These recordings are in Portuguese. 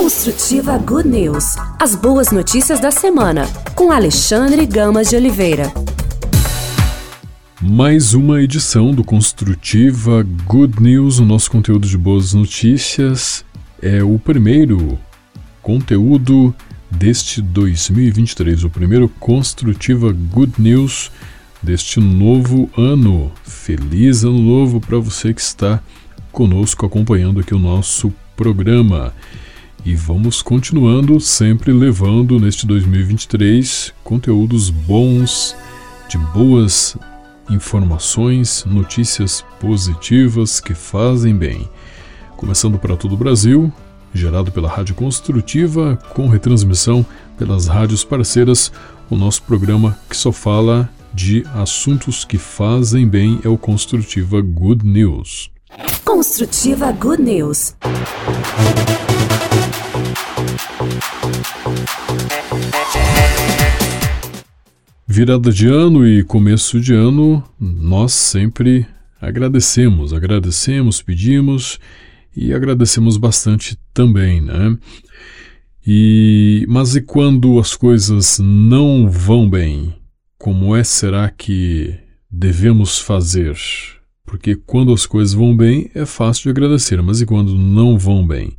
Construtiva Good News. As boas notícias da semana, com Alexandre Gamas de Oliveira. Mais uma edição do Construtiva Good News, o nosso conteúdo de boas notícias. É o primeiro conteúdo deste 2023, o primeiro Construtiva Good News deste novo ano. Feliz ano novo para você que está conosco acompanhando aqui o nosso programa. E vamos continuando sempre levando neste 2023 conteúdos bons, de boas informações, notícias positivas que fazem bem. Começando para todo o Brasil, gerado pela Rádio Construtiva, com retransmissão pelas rádios parceiras, o nosso programa que só fala de assuntos que fazem bem é o Construtiva Good News. Construtiva Good News. Virada de ano e começo de ano, nós sempre agradecemos, agradecemos, pedimos e agradecemos bastante também, né? E mas e quando as coisas não vão bem? Como é será que devemos fazer? Porque quando as coisas vão bem é fácil de agradecer, mas e quando não vão bem?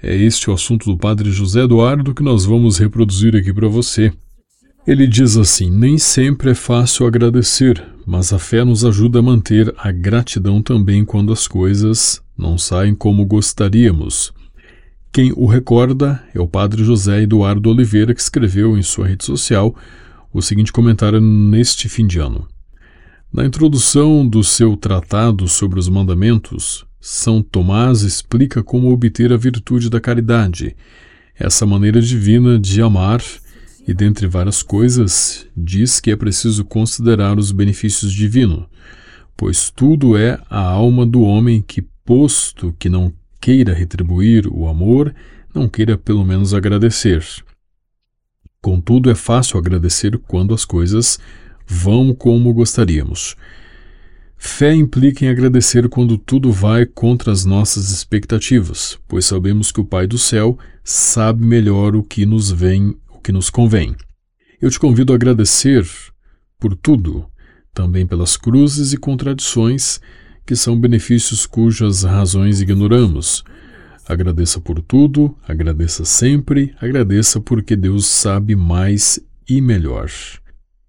É este o assunto do Padre José Eduardo que nós vamos reproduzir aqui para você. Ele diz assim: Nem sempre é fácil agradecer, mas a fé nos ajuda a manter a gratidão também quando as coisas não saem como gostaríamos. Quem o recorda é o Padre José Eduardo Oliveira, que escreveu em sua rede social o seguinte comentário neste fim de ano. Na introdução do seu tratado sobre os mandamentos, São Tomás explica como obter a virtude da caridade, essa maneira divina de amar, e dentre várias coisas, diz que é preciso considerar os benefícios divinos, pois tudo é a alma do homem que, posto que não queira retribuir o amor, não queira pelo menos agradecer. Contudo, é fácil agradecer quando as coisas vão como gostaríamos. Fé implica em agradecer quando tudo vai contra as nossas expectativas, pois sabemos que o Pai do céu sabe melhor o que nos vem, que nos convém. Eu te convido a agradecer por tudo, também pelas cruzes e contradições, que são benefícios cujas razões ignoramos. Agradeça por tudo, agradeça sempre, agradeça porque Deus sabe mais e melhor.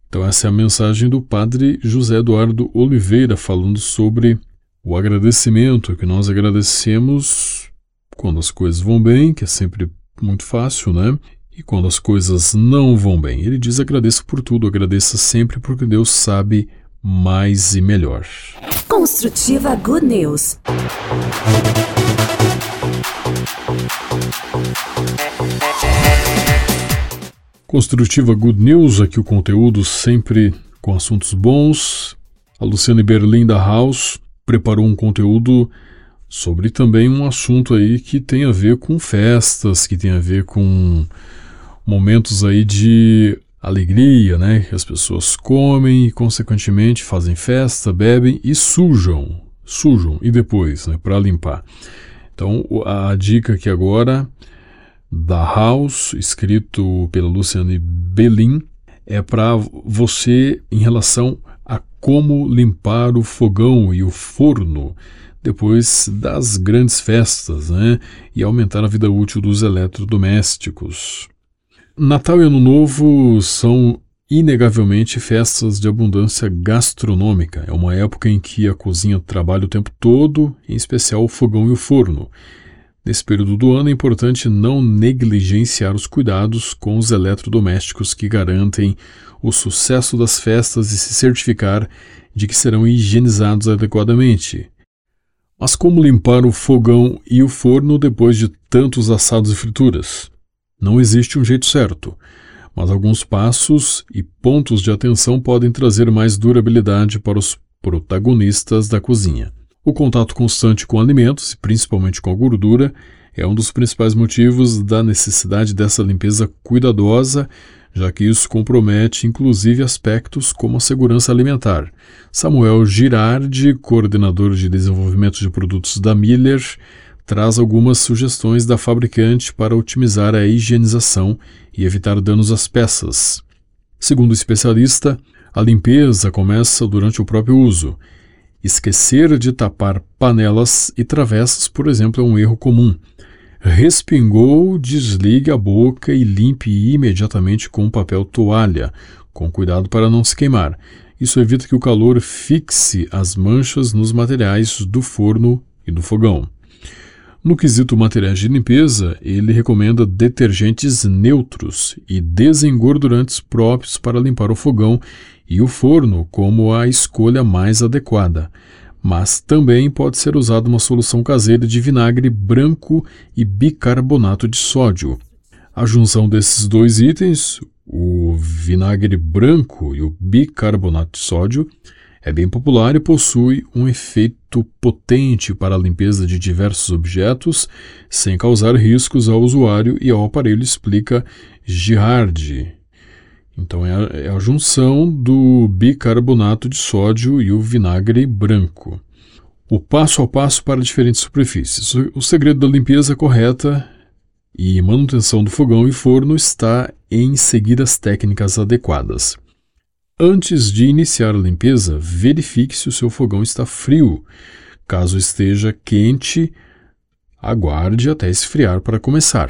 Então, essa é a mensagem do Padre José Eduardo Oliveira falando sobre o agradecimento, que nós agradecemos quando as coisas vão bem, que é sempre muito fácil, né? E quando as coisas não vão bem. Ele diz: agradeça por tudo, agradeça sempre, porque Deus sabe mais e melhor. Construtiva Good News. Construtiva Good News, aqui o conteúdo sempre com assuntos bons. A Luciane Berlim da House preparou um conteúdo sobre também um assunto aí que tem a ver com festas, que tem a ver com momentos aí de alegria, né? Que as pessoas comem e consequentemente fazem festa, bebem e sujam, sujam e depois, né, para limpar. Então, a dica aqui agora da House, escrito pela Luciane Belin, é para você em relação a como limpar o fogão e o forno depois das grandes festas né, e aumentar a vida útil dos eletrodomésticos. Natal e Ano Novo são inegavelmente festas de abundância gastronômica. É uma época em que a cozinha trabalha o tempo todo, em especial o fogão e o forno. Nesse período do ano é importante não negligenciar os cuidados com os eletrodomésticos que garantem o sucesso das festas e se certificar de que serão higienizados adequadamente. Mas como limpar o fogão e o forno depois de tantos assados e frituras? Não existe um jeito certo, mas alguns passos e pontos de atenção podem trazer mais durabilidade para os protagonistas da cozinha. O contato constante com alimentos, principalmente com a gordura, é um dos principais motivos da necessidade dessa limpeza cuidadosa, já que isso compromete inclusive aspectos como a segurança alimentar. Samuel Girardi, coordenador de desenvolvimento de produtos da Miller, traz algumas sugestões da fabricante para otimizar a higienização e evitar danos às peças. Segundo o especialista, a limpeza começa durante o próprio uso. Esquecer de tapar panelas e travessas, por exemplo, é um erro comum. Respingou, desligue a boca e limpe imediatamente com papel toalha, com cuidado para não se queimar. Isso evita que o calor fixe as manchas nos materiais do forno e do fogão. No quesito materiais de limpeza, ele recomenda detergentes neutros e desengordurantes próprios para limpar o fogão e o forno como a escolha mais adequada. Mas também pode ser usada uma solução caseira de vinagre branco e bicarbonato de sódio. A junção desses dois itens, o vinagre branco e o bicarbonato de sódio, é bem popular e possui um efeito potente para a limpeza de diversos objetos, sem causar riscos ao usuário e ao aparelho, explica Girardi. Então é a, é a junção do bicarbonato de sódio e o vinagre branco. O passo a passo para diferentes superfícies. O segredo da limpeza correta e manutenção do fogão e forno está em seguir as técnicas adequadas. Antes de iniciar a limpeza, verifique se o seu fogão está frio. Caso esteja quente, aguarde até esfriar para começar.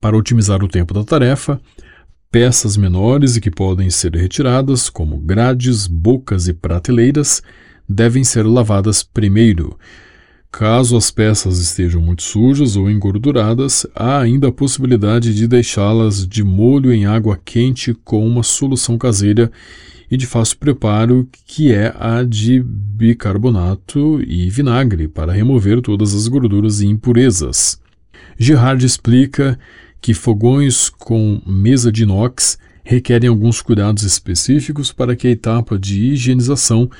Para otimizar o tempo da tarefa, peças menores e que podem ser retiradas, como grades, bocas e prateleiras, devem ser lavadas primeiro. Caso as peças estejam muito sujas ou engorduradas, há ainda a possibilidade de deixá-las de molho em água quente com uma solução caseira e de fácil preparo, que é a de bicarbonato e vinagre, para remover todas as gorduras e impurezas. Girard explica que fogões com mesa de inox requerem alguns cuidados específicos para que a etapa de higienização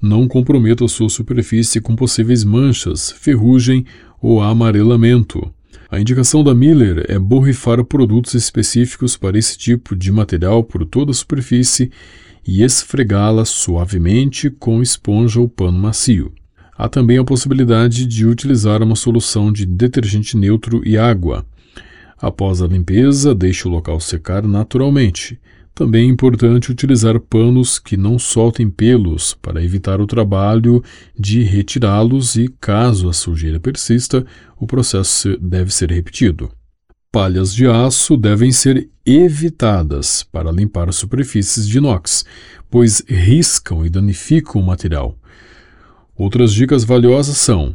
não comprometa a sua superfície com possíveis manchas, ferrugem ou amarelamento. A indicação da Miller é borrifar produtos específicos para esse tipo de material por toda a superfície e esfregá-la suavemente com esponja ou pano macio. Há também a possibilidade de utilizar uma solução de detergente neutro e água. Após a limpeza, deixe o local secar naturalmente. Também é importante utilizar panos que não soltem pelos para evitar o trabalho de retirá-los e, caso a sujeira persista, o processo deve ser repetido. Palhas de aço devem ser evitadas para limpar superfícies de inox, pois riscam e danificam o material. Outras dicas valiosas são: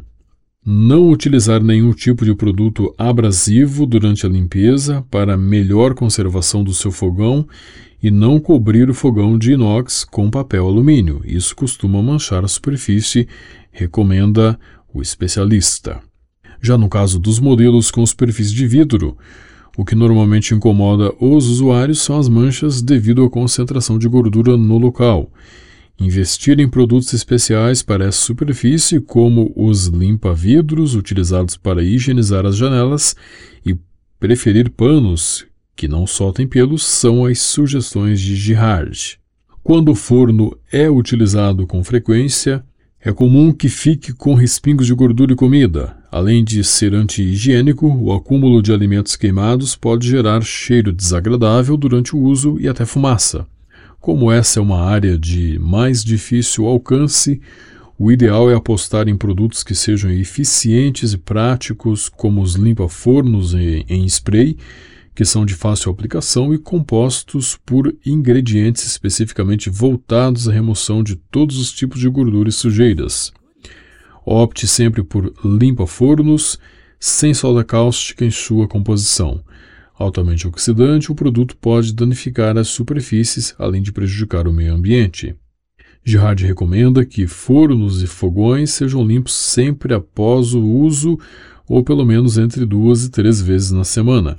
não utilizar nenhum tipo de produto abrasivo durante a limpeza para melhor conservação do seu fogão e não cobrir o fogão de inox com papel alumínio. Isso costuma manchar a superfície, recomenda o especialista. Já no caso dos modelos com superfície de vidro, o que normalmente incomoda os usuários são as manchas devido à concentração de gordura no local. Investir em produtos especiais para essa superfície, como os limpa-vidros utilizados para higienizar as janelas, e preferir panos que não soltem pelos, são as sugestões de Girard. Quando o forno é utilizado com frequência, é comum que fique com respingos de gordura e comida. Além de ser anti-higiênico, o acúmulo de alimentos queimados pode gerar cheiro desagradável durante o uso e até fumaça. Como essa é uma área de mais difícil alcance, o ideal é apostar em produtos que sejam eficientes e práticos, como os limpa-fornos em spray que são de fácil aplicação e compostos por ingredientes especificamente voltados à remoção de todos os tipos de gordura e sujeiras. Opte sempre por limpa-fornos, sem soda cáustica em sua composição. Altamente oxidante, o produto pode danificar as superfícies, além de prejudicar o meio ambiente. Girard recomenda que fornos e fogões sejam limpos sempre após o uso ou pelo menos entre duas e três vezes na semana.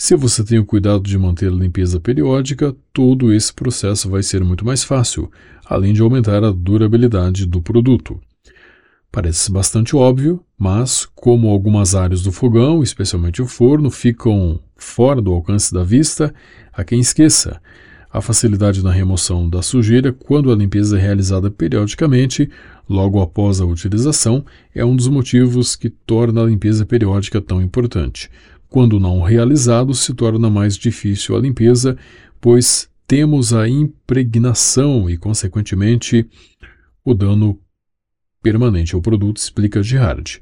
Se você tem o cuidado de manter a limpeza periódica, todo esse processo vai ser muito mais fácil, além de aumentar a durabilidade do produto. Parece bastante óbvio, mas como algumas áreas do fogão, especialmente o forno, ficam fora do alcance da vista, há quem esqueça. A facilidade na remoção da sujeira, quando a limpeza é realizada periodicamente, logo após a utilização é um dos motivos que torna a limpeza periódica tão importante. Quando não realizado, se torna mais difícil a limpeza, pois temos a impregnação e, consequentemente, o dano permanente ao produto, explica Girard.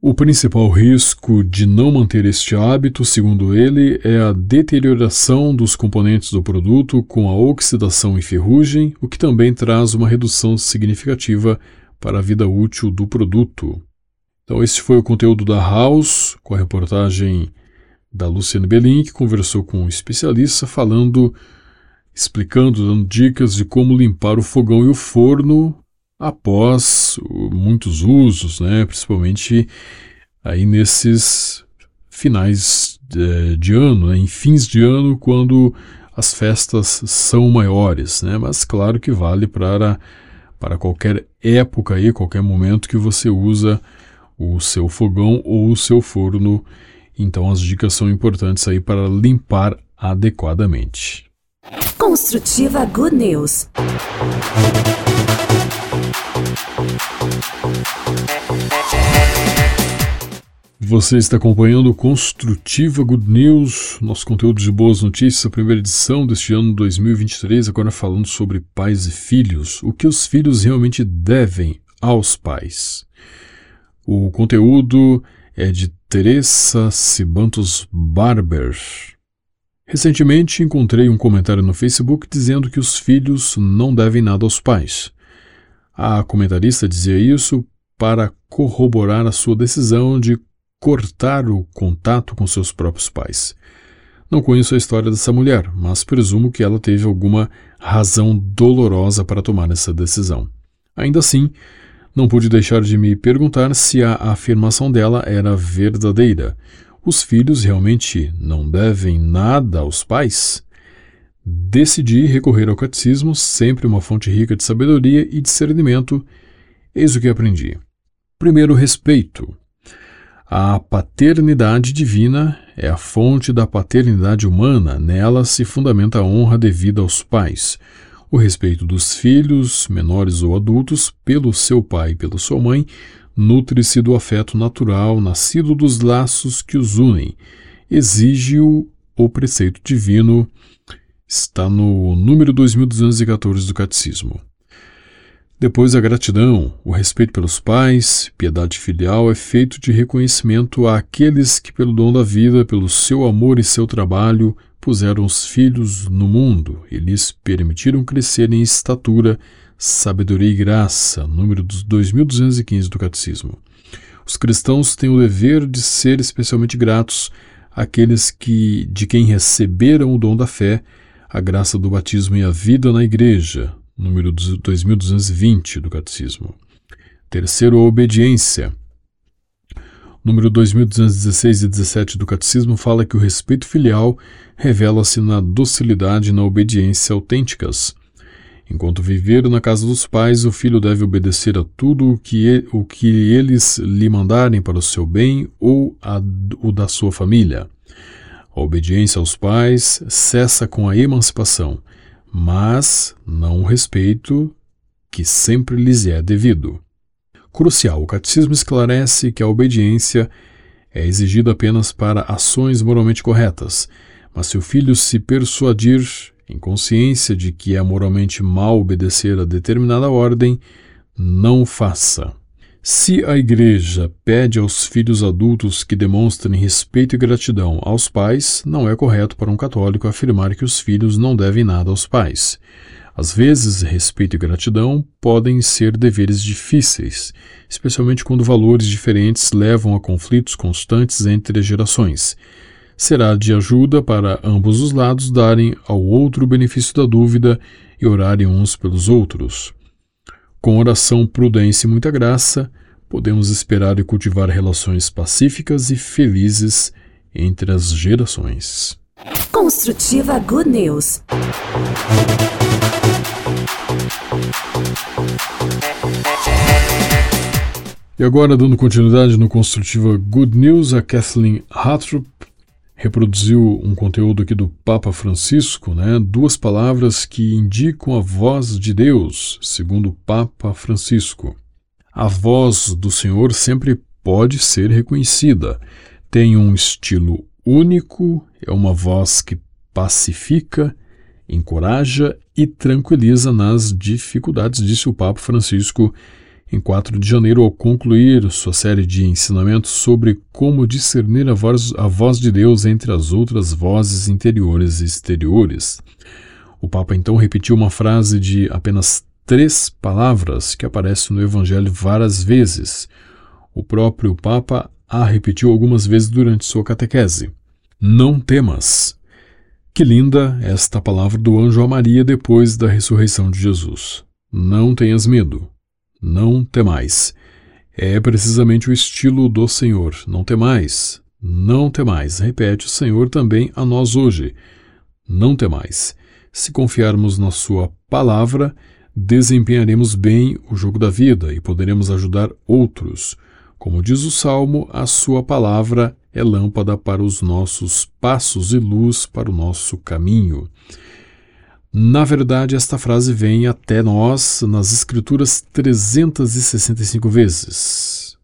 O principal risco de não manter este hábito, segundo ele, é a deterioração dos componentes do produto com a oxidação e ferrugem, o que também traz uma redução significativa para a vida útil do produto. Então, esse foi o conteúdo da House, com a reportagem da Luciane Belin, que conversou com um especialista falando, explicando, dando dicas de como limpar o fogão e o forno após muitos usos, né, principalmente aí nesses finais de, de ano, né, em fins de ano, quando as festas são maiores, né, mas claro que vale para, para qualquer época aí, qualquer momento que você usa o seu fogão ou o seu forno. Então as dicas são importantes aí para limpar adequadamente. Construtiva Good News. Você está acompanhando Construtiva Good News, nosso conteúdo de boas notícias, a primeira edição deste ano 2023, agora falando sobre pais e filhos, o que os filhos realmente devem aos pais. O conteúdo é de Teresa Sibantos Barber. Recentemente encontrei um comentário no Facebook dizendo que os filhos não devem nada aos pais. A comentarista dizia isso para corroborar a sua decisão de cortar o contato com seus próprios pais. Não conheço a história dessa mulher, mas presumo que ela teve alguma razão dolorosa para tomar essa decisão. Ainda assim, não pude deixar de me perguntar se a afirmação dela era verdadeira. Os filhos realmente não devem nada aos pais? Decidi recorrer ao catecismo, sempre uma fonte rica de sabedoria e discernimento. Eis o que aprendi. Primeiro, respeito. A paternidade divina é a fonte da paternidade humana, nela se fundamenta a honra devida aos pais. O respeito dos filhos, menores ou adultos, pelo seu pai e pela sua mãe, nutre-se do afeto natural nascido dos laços que os unem. Exige-o o preceito divino está no número 2214 do Catecismo. Depois a gratidão, o respeito pelos pais, piedade filial é feito de reconhecimento àqueles que, pelo dom da vida, pelo seu amor e seu trabalho, puseram os filhos no mundo e lhes permitiram crescer em estatura, sabedoria e graça, número 2215 do Catecismo. Os cristãos têm o dever de ser especialmente gratos àqueles que, de quem receberam o dom da fé a graça do batismo e a vida na Igreja, número 2220 do Catecismo. Terceiro, a obediência. Número 2216 e 17 do Catecismo fala que o respeito filial revela-se na docilidade e na obediência autênticas. Enquanto viver na casa dos pais, o filho deve obedecer a tudo o que, o que eles lhe mandarem para o seu bem ou a, o da sua família. A obediência aos pais cessa com a emancipação, mas não o respeito que sempre lhes é devido. Crucial, o catecismo esclarece que a obediência é exigida apenas para ações moralmente corretas, mas se o filho se persuadir em consciência de que é moralmente mal obedecer a determinada ordem, não faça. Se a Igreja pede aos filhos adultos que demonstrem respeito e gratidão aos pais, não é correto para um católico afirmar que os filhos não devem nada aos pais. Às vezes, respeito e gratidão podem ser deveres difíceis, especialmente quando valores diferentes levam a conflitos constantes entre gerações. Será de ajuda para ambos os lados darem ao outro o benefício da dúvida e orarem uns pelos outros. Com oração, prudência e muita graça, podemos esperar e cultivar relações pacíficas e felizes entre as gerações. Construtiva Good News. E agora, dando continuidade no Construtiva Good News, a Kathleen Hattrup reproduziu um conteúdo aqui do Papa Francisco, né? duas palavras que indicam a voz de Deus, segundo o Papa Francisco. A voz do Senhor sempre pode ser reconhecida. Tem um estilo único, é uma voz que pacifica, encoraja e tranquiliza nas dificuldades, disse o Papa Francisco em 4 de janeiro, ao concluir sua série de ensinamentos sobre como discernir a voz, a voz de Deus entre as outras vozes interiores e exteriores. O Papa então repetiu uma frase de apenas três palavras que aparece no Evangelho várias vezes. O próprio Papa a repetiu algumas vezes durante sua catequese. Não temas. Que linda esta palavra do anjo a Maria depois da ressurreição de Jesus. Não tenhas medo. Não temais. É precisamente o estilo do Senhor. Não temais. Não temais. Repete o Senhor também a nós hoje. Não temais. Se confiarmos na Sua palavra, desempenharemos bem o jogo da vida e poderemos ajudar outros. Como diz o Salmo, a Sua palavra é lâmpada para os nossos passos e luz para o nosso caminho. Na verdade, esta frase vem até nós nas Escrituras 365 vezes.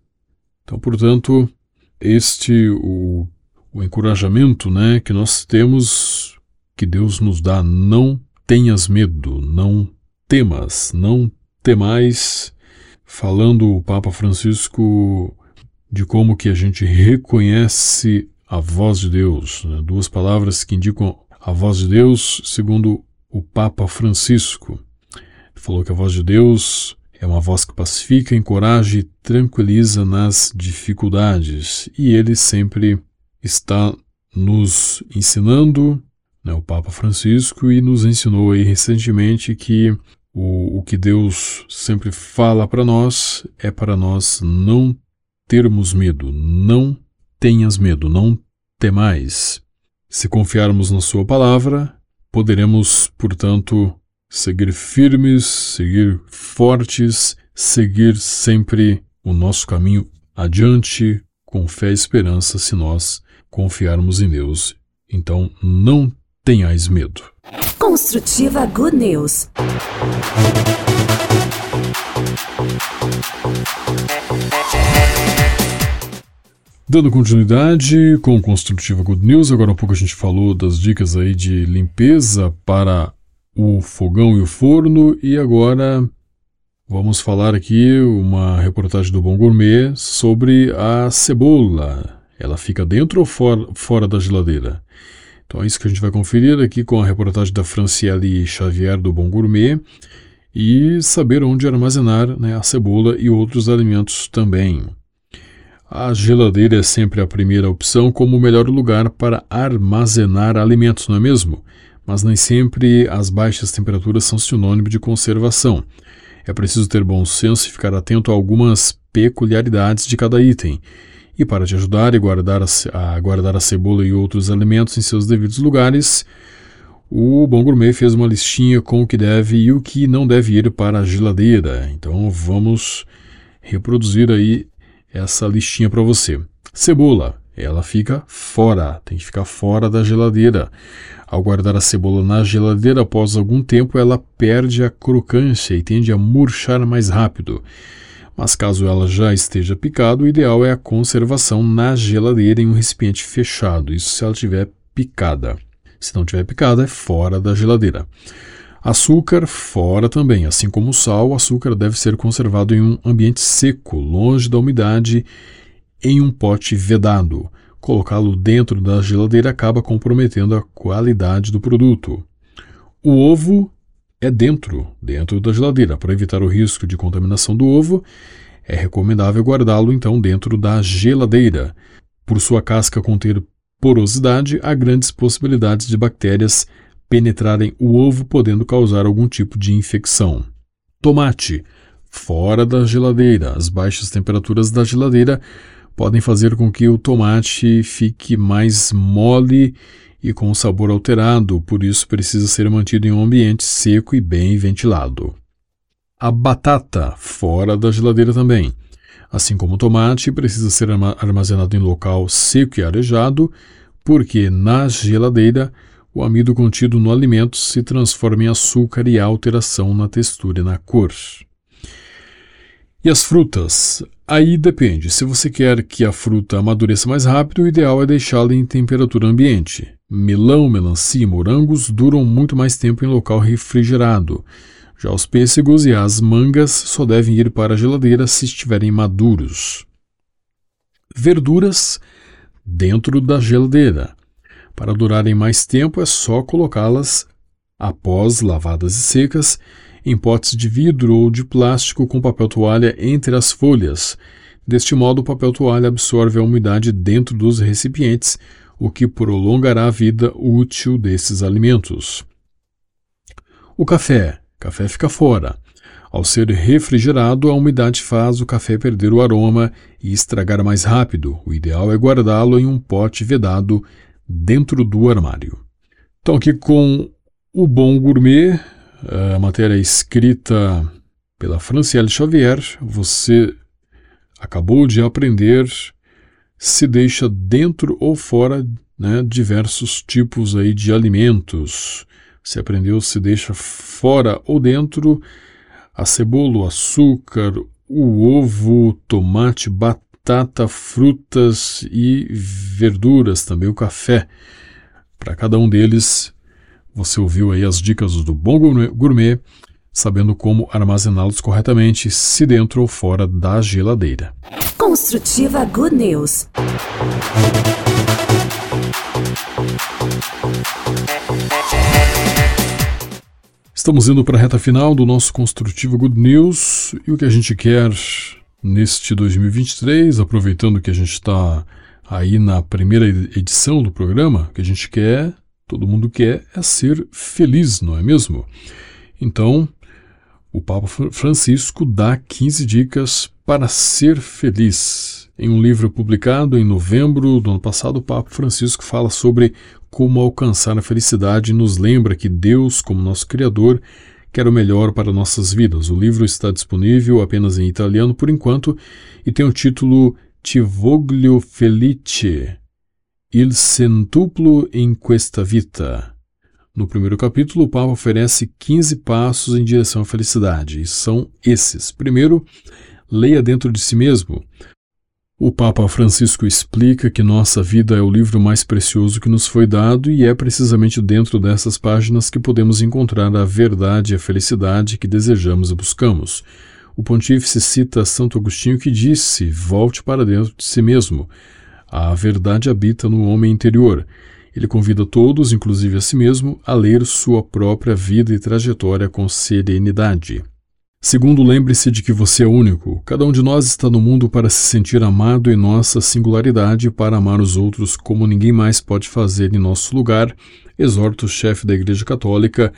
Então, portanto, este o, o encorajamento né, que nós temos, que Deus nos dá, não tenhas medo, não temas, não temais, falando o Papa Francisco de como que a gente reconhece a voz de Deus, né? duas palavras que indicam a voz de Deus, segundo o Papa Francisco. Ele falou que a voz de Deus é uma voz que pacifica, encoraja e tranquiliza nas dificuldades. E ele sempre está nos ensinando, né, o Papa Francisco, e nos ensinou aí recentemente que o, o que Deus sempre fala para nós é para nós não termos medo, não tenhas medo, não temais. Se confiarmos na Sua palavra, poderemos, portanto, seguir firmes, seguir fortes, seguir sempre o nosso caminho adiante com fé e esperança se nós confiarmos em Deus. Então, não tenhais medo. Construtiva Good News. Dando continuidade com Construtiva Good News, agora há pouco a gente falou das dicas aí de limpeza para o fogão e o forno e agora vamos falar aqui uma reportagem do Bom Gourmet sobre a cebola. Ela fica dentro ou fora, fora da geladeira? Então é isso que a gente vai conferir aqui com a reportagem da Franciele Xavier do Bom Gourmet e saber onde armazenar né, a cebola e outros alimentos também. A geladeira é sempre a primeira opção como o melhor lugar para armazenar alimentos, não é mesmo? Mas nem sempre as baixas temperaturas são sinônimo de conservação. É preciso ter bom senso e ficar atento a algumas peculiaridades de cada item. E para te ajudar a guardar a, a guardar a cebola e outros alimentos em seus devidos lugares, o Bom Gourmet fez uma listinha com o que deve e o que não deve ir para a geladeira. Então vamos reproduzir aí essa listinha para você. Cebola, ela fica fora, tem que ficar fora da geladeira. Ao guardar a cebola na geladeira, após algum tempo, ela perde a crocância e tende a murchar mais rápido. Mas caso ela já esteja picada, o ideal é a conservação na geladeira em um recipiente fechado, isso se ela estiver picada. Se não estiver picada, é fora da geladeira. Açúcar fora também, assim como o sal, o açúcar deve ser conservado em um ambiente seco, longe da umidade, em um pote vedado. Colocá-lo dentro da geladeira acaba comprometendo a qualidade do produto. O ovo é dentro, dentro da geladeira. Para evitar o risco de contaminação do ovo, é recomendável guardá-lo então dentro da geladeira. Por sua casca conter porosidade, há grandes possibilidades de bactérias penetrarem o ovo, podendo causar algum tipo de infecção. Tomate. Fora da geladeira. As baixas temperaturas da geladeira podem fazer com que o tomate fique mais mole e com sabor alterado, por isso precisa ser mantido em um ambiente seco e bem ventilado. A batata, fora da geladeira também. Assim como o tomate, precisa ser armazenado em local seco e arejado, porque na geladeira o amido contido no alimento se transforma em açúcar e há alteração na textura e na cor. E as frutas? Aí depende. Se você quer que a fruta amadureça mais rápido, o ideal é deixá-la em temperatura ambiente. Melão, melancia e morangos duram muito mais tempo em local refrigerado. Já os pêssegos e as mangas só devem ir para a geladeira se estiverem maduros. Verduras dentro da geladeira. Para durarem mais tempo é só colocá-las após lavadas e secas em potes de vidro ou de plástico com papel toalha entre as folhas. Deste modo, o papel toalha absorve a umidade dentro dos recipientes, o que prolongará a vida útil desses alimentos. O café. Café fica fora. Ao ser refrigerado, a umidade faz o café perder o aroma e estragar mais rápido. O ideal é guardá-lo em um pote vedado dentro do armário. Então, aqui com o Bom Gourmet, a matéria escrita pela Franciele Xavier, você acabou de aprender se deixa dentro ou fora né, diversos tipos aí de alimentos. Você aprendeu se deixa fora ou dentro a cebola, o açúcar, o ovo, tomate, batata, frutas e verduras, também o café. Para cada um deles, você ouviu aí as dicas do Bom Gourmet, sabendo como armazená-los corretamente, se dentro ou fora da geladeira. Construtiva Good News. Estamos indo para a reta final do nosso Construtivo Good News e o que a gente quer neste 2023, aproveitando que a gente está aí na primeira edição do programa, o que a gente quer, todo mundo quer, é ser feliz, não é mesmo? Então, o Papa Francisco dá 15 dicas para ser feliz. Em um livro publicado em novembro do ano passado, o Papa Francisco fala sobre como alcançar a felicidade e nos lembra que Deus, como nosso Criador, quer o melhor para nossas vidas. O livro está disponível apenas em italiano por enquanto e tem o título Ti voglio felice, il centuplo in questa vita. No primeiro capítulo, o Papa oferece 15 passos em direção à felicidade, e são esses. Primeiro, leia dentro de si mesmo. O Papa Francisco explica que nossa vida é o livro mais precioso que nos foi dado e é precisamente dentro dessas páginas que podemos encontrar a verdade e a felicidade que desejamos e buscamos. O pontífice cita Santo Agostinho que disse: Volte para dentro de si mesmo. A verdade habita no homem interior. Ele convida todos, inclusive a si mesmo, a ler sua própria vida e trajetória com serenidade. Segundo, lembre-se de que você é único. Cada um de nós está no mundo para se sentir amado em nossa singularidade e para amar os outros como ninguém mais pode fazer em nosso lugar, exorta o chefe da Igreja Católica,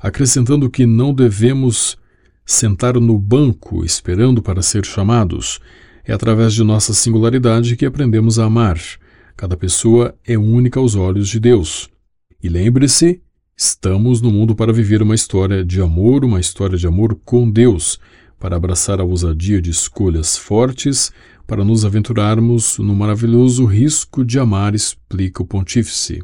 acrescentando que não devemos sentar no banco esperando para ser chamados. É através de nossa singularidade que aprendemos a amar. Cada pessoa é única aos olhos de Deus. E lembre-se Estamos no mundo para viver uma história de amor, uma história de amor com Deus, para abraçar a ousadia de escolhas fortes, para nos aventurarmos no maravilhoso risco de amar, explica o pontífice.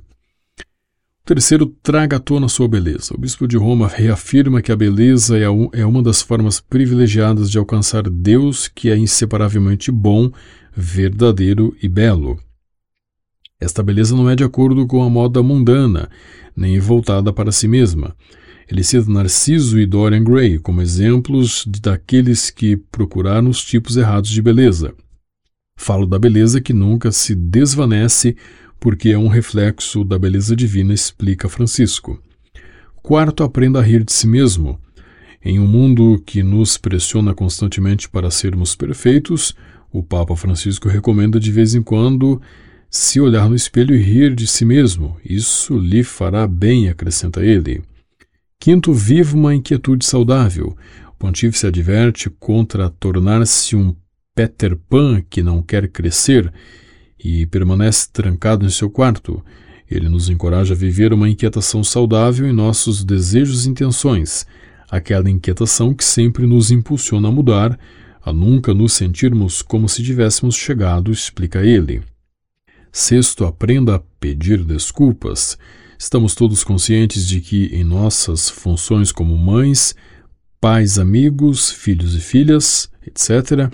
O terceiro, traga à tona sua beleza. O bispo de Roma reafirma que a beleza é, é uma das formas privilegiadas de alcançar Deus, que é inseparavelmente bom, verdadeiro e belo. Esta beleza não é de acordo com a moda mundana, nem voltada para si mesma. Ele cita Narciso e Dorian Gray como exemplos daqueles que procuraram os tipos errados de beleza. Falo da beleza que nunca se desvanece porque é um reflexo da beleza divina, explica Francisco. Quarto, aprenda a rir de si mesmo. Em um mundo que nos pressiona constantemente para sermos perfeitos, o Papa Francisco recomenda de vez em quando se olhar no espelho e rir de si mesmo, isso lhe fará bem, acrescenta ele. Quinto, viva uma inquietude saudável. O pontífice adverte contra tornar-se um Peter Pan que não quer crescer e permanece trancado em seu quarto. Ele nos encoraja a viver uma inquietação saudável em nossos desejos e intenções, aquela inquietação que sempre nos impulsiona a mudar, a nunca nos sentirmos como se tivéssemos chegado, explica ele. Sexto, aprenda a pedir desculpas. Estamos todos conscientes de que, em nossas funções como mães, pais, amigos, filhos e filhas, etc.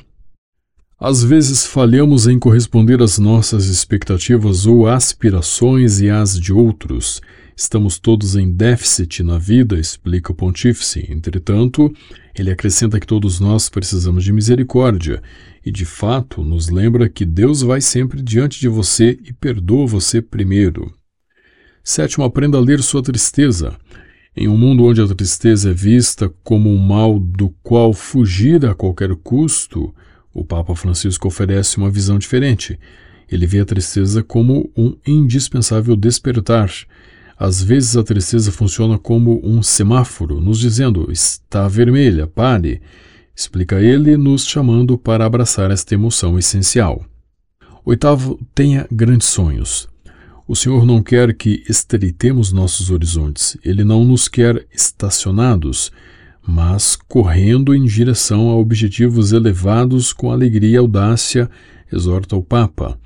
Às vezes falhamos em corresponder às nossas expectativas ou aspirações e às de outros. Estamos todos em déficit na vida, explica o pontífice. Entretanto, ele acrescenta que todos nós precisamos de misericórdia e, de fato, nos lembra que Deus vai sempre diante de você e perdoa você primeiro. Sétimo, aprenda a ler sua tristeza. Em um mundo onde a tristeza é vista como um mal do qual fugir a qualquer custo, o Papa Francisco oferece uma visão diferente. Ele vê a tristeza como um indispensável despertar. Às vezes a tristeza funciona como um semáforo, nos dizendo: está vermelha, pare. Explica ele, nos chamando para abraçar esta emoção essencial. Oitavo, tenha grandes sonhos. O Senhor não quer que estreitemos nossos horizontes. Ele não nos quer estacionados mas correndo em direção a objetivos elevados com alegria e audácia, exorta o Papa.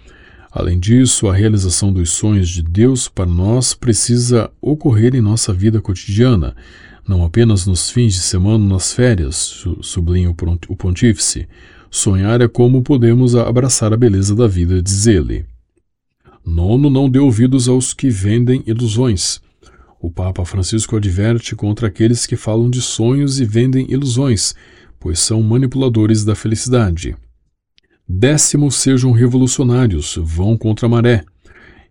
Além disso, a realização dos sonhos de Deus para nós precisa ocorrer em nossa vida cotidiana, não apenas nos fins de semana nas férias, sublinha o pontífice. Sonhar é como podemos abraçar a beleza da vida, diz ele. Nono, não dê ouvidos aos que vendem ilusões. O Papa Francisco adverte contra aqueles que falam de sonhos e vendem ilusões, pois são manipuladores da felicidade. Décimo, sejam revolucionários, vão contra a maré.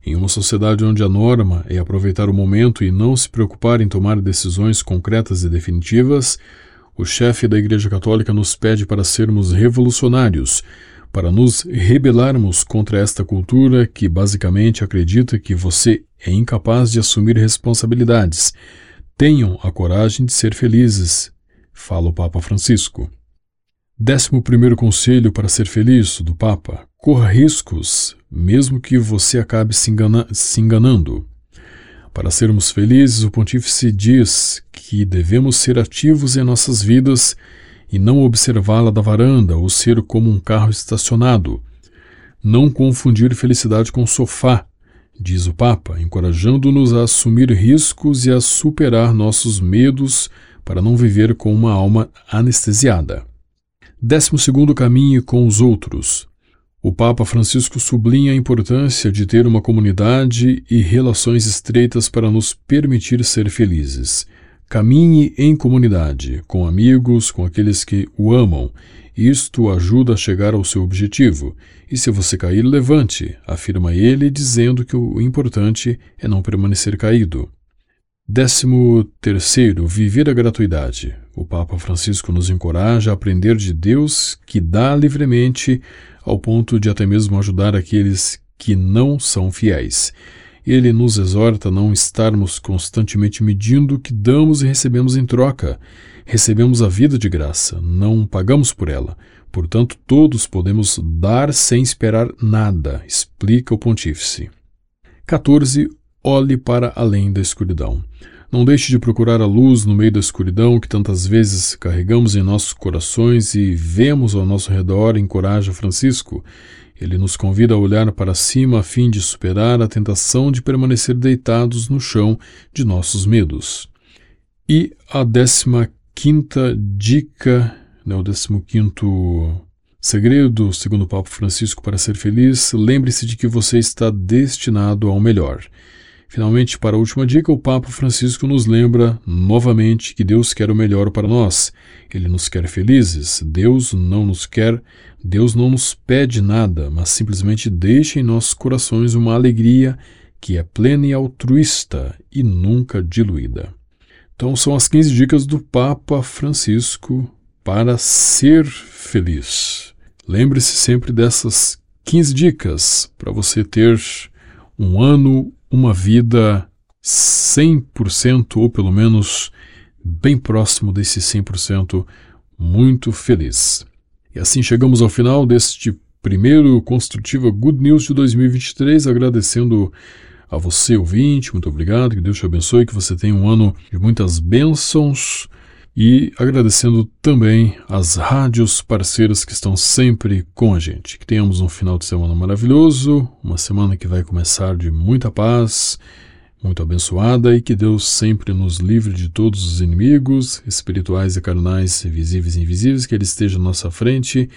Em uma sociedade onde a norma é aproveitar o momento e não se preocupar em tomar decisões concretas e definitivas, o chefe da Igreja Católica nos pede para sermos revolucionários, para nos rebelarmos contra esta cultura que basicamente acredita que você é incapaz de assumir responsabilidades. Tenham a coragem de ser felizes, fala o Papa Francisco. Décimo primeiro conselho para ser feliz do Papa: corra riscos, mesmo que você acabe se, engana se enganando. Para sermos felizes, o Pontífice diz que devemos ser ativos em nossas vidas e não observá-la da varanda ou ser como um carro estacionado. Não confundir felicidade com sofá, diz o Papa, encorajando-nos a assumir riscos e a superar nossos medos para não viver com uma alma anestesiada. Décimo segundo caminho com os outros. O Papa Francisco sublinha a importância de ter uma comunidade e relações estreitas para nos permitir ser felizes. Caminhe em comunidade, com amigos, com aqueles que o amam. Isto ajuda a chegar ao seu objetivo. E se você cair, levante, afirma ele, dizendo que o importante é não permanecer caído. Décimo terceiro, viver a gratuidade. O Papa Francisco nos encoraja a aprender de Deus que dá livremente, ao ponto de até mesmo ajudar aqueles que não são fiéis. Ele nos exorta a não estarmos constantemente medindo o que damos e recebemos em troca. Recebemos a vida de graça, não pagamos por ela. Portanto, todos podemos dar sem esperar nada, explica o pontífice. 14. Olhe para além da escuridão. Não deixe de procurar a luz no meio da escuridão que tantas vezes carregamos em nossos corações e vemos ao nosso redor, encoraja Francisco. Ele nos convida a olhar para cima a fim de superar a tentação de permanecer deitados no chão de nossos medos. E a décima quinta dica, né, o décimo quinto segredo, segundo o Papa Francisco, para ser feliz, lembre-se de que você está destinado ao melhor. Finalmente, para a última dica, o Papa Francisco nos lembra novamente que Deus quer o melhor para nós. Ele nos quer felizes. Deus não nos quer, Deus não nos pede nada, mas simplesmente deixa em nossos corações uma alegria que é plena e altruísta e nunca diluída. Então, são as 15 dicas do Papa Francisco para ser feliz. Lembre-se sempre dessas 15 dicas para você ter um ano uma vida 100% ou pelo menos bem próximo desse 100% muito feliz. E assim chegamos ao final deste primeiro Construtiva Good News de 2023, agradecendo a você, ouvinte, muito obrigado, que Deus te abençoe, que você tenha um ano de muitas bênçãos e agradecendo também as rádios parceiras que estão sempre com a gente. Que tenhamos um final de semana maravilhoso, uma semana que vai começar de muita paz, muito abençoada e que Deus sempre nos livre de todos os inimigos, espirituais e carnais, visíveis e invisíveis, que Ele esteja à nossa frente,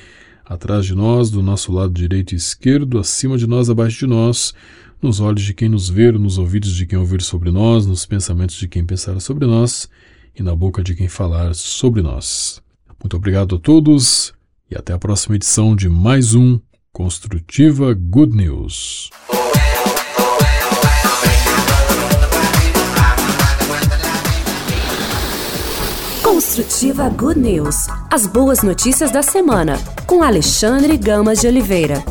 atrás de nós, do nosso lado direito e esquerdo, acima de nós, abaixo de nós, nos olhos de quem nos ver, nos ouvidos de quem ouvir sobre nós, nos pensamentos de quem pensar sobre nós e na boca de quem falar sobre nós. Muito obrigado a todos e até a próxima edição de mais um Construtiva Good News. Construtiva Good News. As boas notícias da semana, com Alexandre Gamas de Oliveira.